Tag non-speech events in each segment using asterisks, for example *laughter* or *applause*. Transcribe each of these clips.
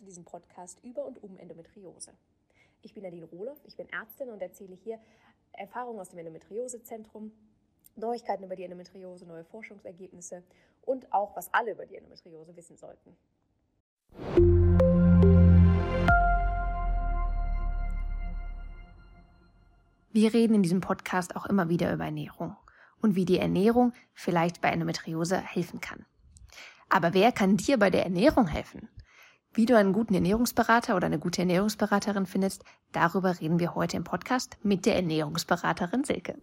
zu diesem Podcast über und um Endometriose. Ich bin Nadine Rohloff, ich bin Ärztin und erzähle hier Erfahrungen aus dem Endometriosezentrum, Neuigkeiten über die Endometriose, neue Forschungsergebnisse und auch, was alle über die Endometriose wissen sollten. Wir reden in diesem Podcast auch immer wieder über Ernährung und wie die Ernährung vielleicht bei Endometriose helfen kann. Aber wer kann dir bei der Ernährung helfen? Wie du einen guten Ernährungsberater oder eine gute Ernährungsberaterin findest, darüber reden wir heute im Podcast mit der Ernährungsberaterin Silke.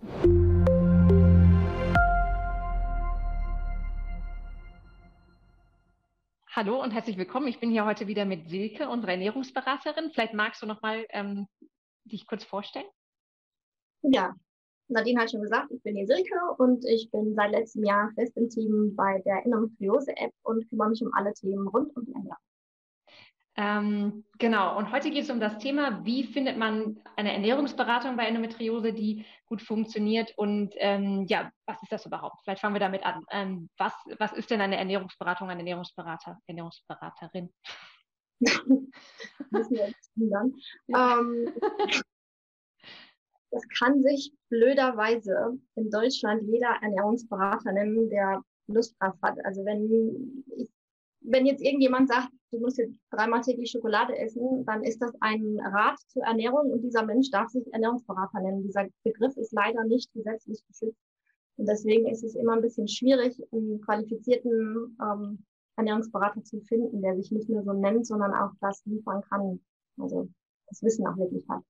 Hallo und herzlich willkommen. Ich bin hier heute wieder mit Silke, unserer Ernährungsberaterin. Vielleicht magst du noch mal ähm, dich kurz vorstellen. Ja, Nadine hat schon gesagt, ich bin die Silke und ich bin seit letztem Jahr fest im Team bei der Endometriose-App und kümmere mich um alle Themen rund um die Ernährung. Ähm, genau, und heute geht es um das Thema, wie findet man eine Ernährungsberatung bei Endometriose, die gut funktioniert und ähm, ja, was ist das überhaupt? Vielleicht fangen wir damit an. Ähm, was, was ist denn eine Ernährungsberatung, eine Ernährungsberater, Ernährungsberaterin? *laughs* *laughs* Ja. Ähm, das kann sich blöderweise in Deutschland jeder Ernährungsberater nennen, der Lust drauf hat. Also wenn ich wenn jetzt irgendjemand sagt, du musst jetzt dreimal täglich Schokolade essen, dann ist das ein Rat zur Ernährung und dieser Mensch darf sich Ernährungsberater nennen. Dieser Begriff ist leider nicht gesetzlich geschützt. Und deswegen ist es immer ein bisschen schwierig, einen qualifizierten ähm, Ernährungsberater zu finden, der sich nicht nur so nennt, sondern auch das liefern kann. Also das Wissen auch wirklich hat.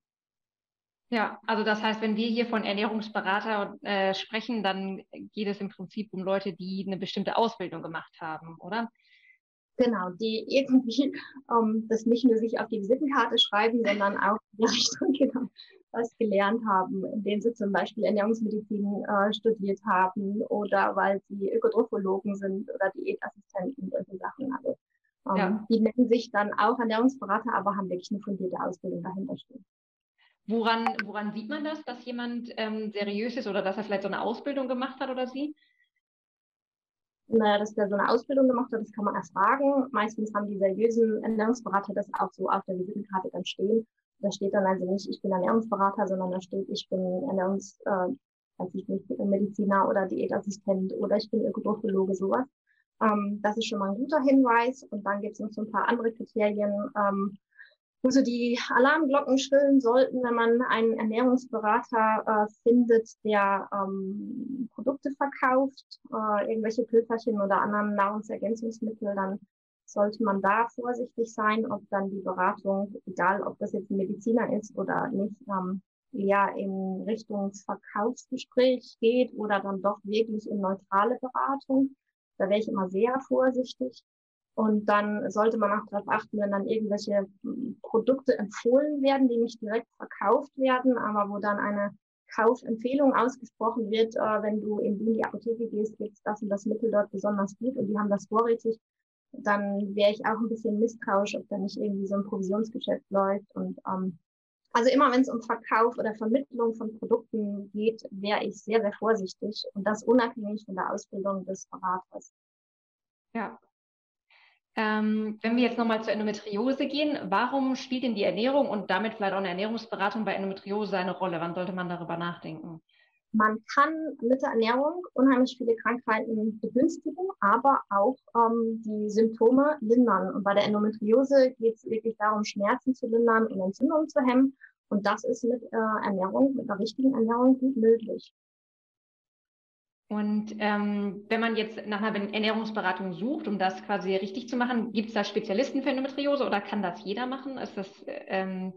Ja, also das heißt, wenn wir hier von Ernährungsberater äh, sprechen, dann geht es im Prinzip um Leute, die eine bestimmte Ausbildung gemacht haben, oder? Genau, die irgendwie *laughs* ähm, das nicht nur sich auf die Visitenkarte schreiben, sondern auch in der *laughs* Richtung genau, was gelernt haben, indem sie zum Beispiel Ernährungsmedizin äh, studiert haben oder weil sie Ökotrophologen sind oder Diätassistenten, solche Sachen. Also ähm, ja. die nennen sich dann auch Ernährungsberater, aber haben wirklich eine fundierte Ausbildung dahinter stehen. Woran, woran sieht man das, dass jemand ähm, seriös ist oder dass er vielleicht so eine Ausbildung gemacht hat oder sie? Naja, dass der so eine Ausbildung gemacht hat, das kann man erfragen. Meistens haben die seriösen Ernährungsberater das auch so auf der Visitenkarte dann stehen. Da steht dann also nicht, ich bin Ernährungsberater, sondern da steht, ich bin Ernährungs, äh, weiß ich nicht, Mediziner oder Diätassistent oder ich bin Ökotrophologe, sowas. Ähm, das ist schon mal ein guter Hinweis. Und dann gibt es noch so ein paar andere Kriterien. Ähm, wo so die Alarmglocken schrillen sollten, wenn man einen Ernährungsberater äh, findet, der ähm, Produkte verkauft, äh, irgendwelche Pilferchen oder anderen Nahrungsergänzungsmittel, dann sollte man da vorsichtig sein, ob dann die Beratung, egal ob das jetzt ein Mediziner ist oder nicht, ähm, eher in Richtung Verkaufsgespräch geht oder dann doch wirklich in neutrale Beratung. Da wäre ich immer sehr vorsichtig. Und dann sollte man auch darauf achten, wenn dann irgendwelche hm, Produkte empfohlen werden, die nicht direkt verkauft werden, aber wo dann eine Kaufempfehlung ausgesprochen wird, äh, wenn du in die Apotheke gehst, gibt das und das Mittel dort besonders gut und die haben das vorrätig, dann wäre ich auch ein bisschen misstrauisch, ob da nicht irgendwie so ein Provisionsgeschäft läuft. Und ähm, also immer wenn es um Verkauf oder Vermittlung von Produkten geht, wäre ich sehr, sehr vorsichtig und das unabhängig von der Ausbildung des Beraters. Ja, ähm, wenn wir jetzt nochmal zur Endometriose gehen, warum spielt denn die Ernährung und damit vielleicht auch eine Ernährungsberatung bei Endometriose eine Rolle? Wann sollte man darüber nachdenken? Man kann mit der Ernährung unheimlich viele Krankheiten begünstigen, aber auch ähm, die Symptome lindern. Und bei der Endometriose geht es wirklich darum, Schmerzen zu lindern und Entzündungen zu hemmen. Und das ist mit äh, Ernährung, mit der richtigen Ernährung gut möglich. Und ähm, wenn man jetzt nach einer Ernährungsberatung sucht, um das quasi richtig zu machen, gibt es da Spezialisten für Endometriose oder kann das jeder machen? Ist das, ähm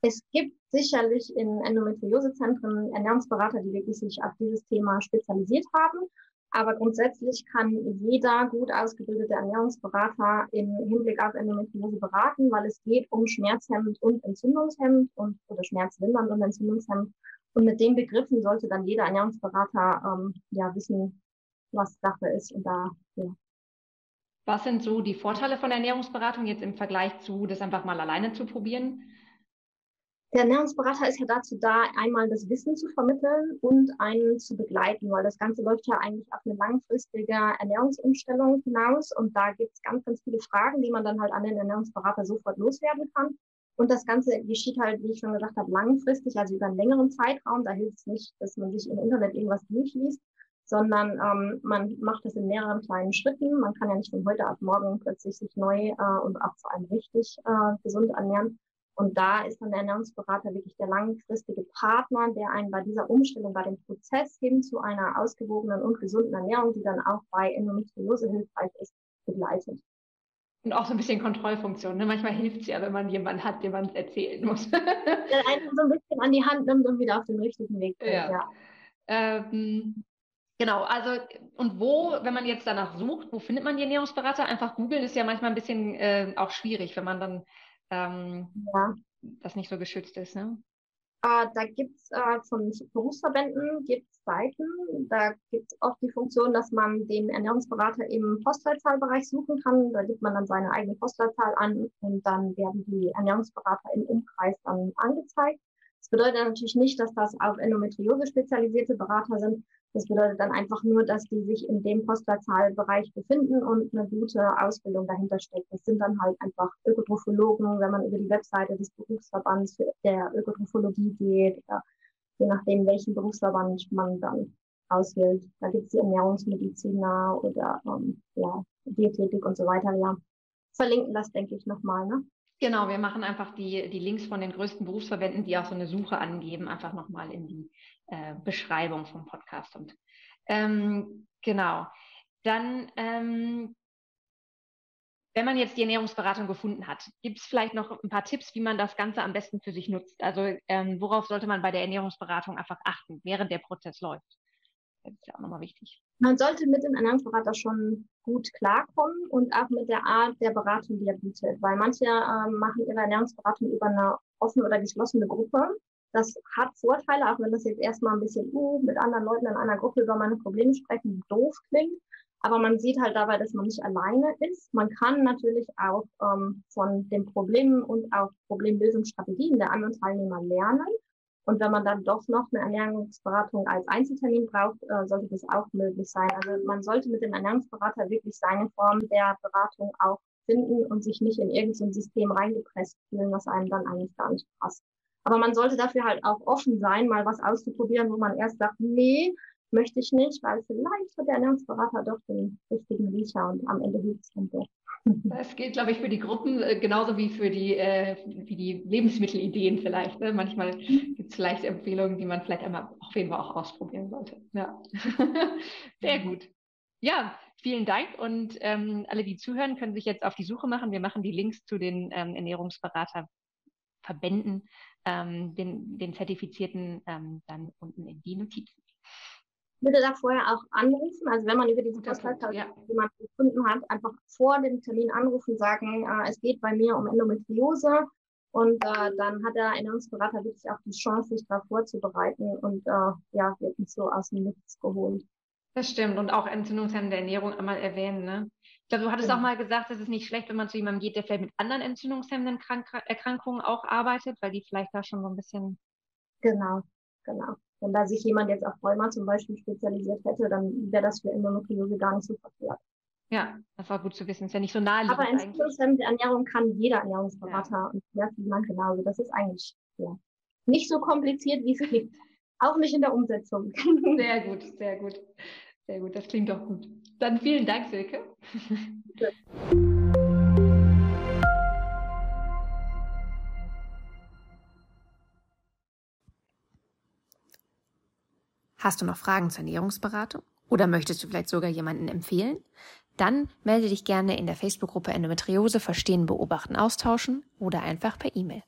es gibt sicherlich in Endometriosezentren Ernährungsberater, die wirklich sich auf dieses Thema spezialisiert haben. Aber grundsätzlich kann jeder gut ausgebildete Ernährungsberater im Hinblick auf Endometriose beraten, weil es geht um schmerzhemmend und entzündungshemmend und oder schmerzlindernd und entzündungshemmend und mit den Begriffen sollte dann jeder Ernährungsberater ähm, ja wissen, was Sache ist und da, ja. Was sind so die Vorteile von Ernährungsberatung jetzt im Vergleich zu, das einfach mal alleine zu probieren? Der Ernährungsberater ist ja dazu da, einmal das Wissen zu vermitteln und einen zu begleiten, weil das Ganze läuft ja eigentlich auf eine langfristige Ernährungsumstellung hinaus und da gibt es ganz, ganz viele Fragen, die man dann halt an den Ernährungsberater sofort loswerden kann. Und das Ganze geschieht halt, wie ich schon gesagt habe, langfristig, also über einen längeren Zeitraum. Da hilft es nicht, dass man sich im Internet irgendwas durchliest, sondern ähm, man macht das in mehreren kleinen Schritten. Man kann ja nicht von heute auf morgen plötzlich sich neu äh, und auch vor allem richtig äh, gesund ernähren. Und da ist dann der Ernährungsberater wirklich der langfristige Partner, der einen bei dieser Umstellung, bei dem Prozess hin zu einer ausgewogenen und gesunden Ernährung, die dann auch bei Endometriose hilfreich ist, begleitet. Und auch so ein bisschen Kontrollfunktion. Ne? Manchmal hilft es ja, wenn man jemanden hat, dem man es erzählen muss. *laughs* der einen so ein bisschen an die Hand nimmt und wieder auf den richtigen Weg bringt. Ja. ja. Ähm, genau, also und wo, wenn man jetzt danach sucht, wo findet man die Ernährungsberater? Einfach googeln ist ja manchmal ein bisschen äh, auch schwierig, wenn man dann ähm, ja. das nicht so geschützt ist. Ne? Äh, da gibt's äh, von Berufsverbänden gibt's Seiten. Da gibt's auch die Funktion, dass man den Ernährungsberater im Postleitzahlbereich suchen kann. Da gibt man dann seine eigene Postleitzahl an und dann werden die Ernährungsberater im Umkreis dann angezeigt. Das bedeutet natürlich nicht, dass das auf Endometriose spezialisierte Berater sind, das bedeutet dann einfach nur, dass die sich in dem Postleitzahlbereich befinden und eine gute Ausbildung dahinter steckt. Das sind dann halt einfach Ökotrophologen, wenn man über die Webseite des Berufsverbands der Ökotrophologie geht, je nachdem, welchen Berufsverband man dann auswählt. Da gibt es die Ernährungsmediziner oder ähm, ja, Diätetik und so weiter. Ja, verlinken das, denke ich, nochmal. Ne? Genau, wir machen einfach die, die Links von den größten Berufsverbänden, die auch so eine Suche angeben, einfach nochmal in die äh, Beschreibung vom Podcast. Und ähm, genau, dann, ähm, wenn man jetzt die Ernährungsberatung gefunden hat, gibt es vielleicht noch ein paar Tipps, wie man das Ganze am besten für sich nutzt? Also ähm, worauf sollte man bei der Ernährungsberatung einfach achten, während der Prozess läuft? Ist ja auch nochmal wichtig. Man sollte mit dem Ernährungsberater schon gut klarkommen und auch mit der Art der Beratung, die er bietet. Weil manche äh, machen ihre Ernährungsberatung über eine offene oder geschlossene Gruppe das hat Vorteile, auch wenn das jetzt erstmal ein bisschen uh, mit anderen Leuten in einer Gruppe über meine Probleme sprechen doof klingt. Aber man sieht halt dabei, dass man nicht alleine ist. Man kann natürlich auch ähm, von den Problemen und auch Problemlösungsstrategien der anderen Teilnehmer lernen. Und wenn man dann doch noch eine Ernährungsberatung als Einzeltermin braucht, äh, sollte das auch möglich sein. Also man sollte mit dem Ernährungsberater wirklich seine Form der Beratung auch finden und sich nicht in irgendein System reingepresst fühlen, was einem dann eigentlich gar nicht passt. Aber man sollte dafür halt auch offen sein, mal was auszuprobieren, wo man erst sagt, nee, möchte ich nicht, weil vielleicht hat der Ernährungsberater doch den richtigen Riecher und am Ende hilft es dann doch. Das gilt, glaube ich, für die Gruppen äh, genauso wie für die, äh, wie die Lebensmittelideen vielleicht. Ne? Manchmal gibt es vielleicht Empfehlungen, die man vielleicht einmal auf jeden Fall auch ausprobieren sollte. Ja. *laughs* Sehr gut. Ja, vielen Dank und ähm, alle, die zuhören, können sich jetzt auf die Suche machen. Wir machen die Links zu den ähm, Ernährungsberaterverbänden ähm, den, den Zertifizierten ähm, dann unten in die Notizen. Bitte da vorher auch anrufen, also wenn man über diese Postleitzahl ja. jemanden gefunden hat, einfach vor dem Termin anrufen, sagen, äh, es geht bei mir um Endometriose und äh, dann hat der Ernährungsberater wirklich auch die Chance, sich darauf vorzubereiten und äh, ja, wird nicht so aus dem Nichts geholt. Das stimmt und auch entzündungshemmende Ernährung einmal erwähnen, ne? Ich glaube, du hattest ja. auch mal gesagt, es ist nicht schlecht, wenn man zu jemandem geht, der vielleicht mit anderen entzündungshemmenden Krank Erkrankungen auch arbeitet, weil die vielleicht da schon so ein bisschen. Genau, genau. Wenn da sich jemand jetzt auf Rheuma zum Beispiel spezialisiert hätte, dann wäre das für Endometriose gar nicht so verkehrt. Ja, das war gut zu wissen. Ist ja nicht so naheliegend. Aber entzündungshemmende Ernährung kann jeder Ernährungsberater ja. und man genauso. Das ist eigentlich ja, nicht so kompliziert, wie es klingt. Auch nicht in der Umsetzung. Sehr gut, sehr gut. Sehr gut, das klingt doch gut. Dann vielen Dank, Silke. *laughs* *laughs* Hast du noch Fragen zur Ernährungsberatung? Oder möchtest du vielleicht sogar jemanden empfehlen? Dann melde dich gerne in der Facebook-Gruppe Endometriose Verstehen, Beobachten, Austauschen oder einfach per E-Mail.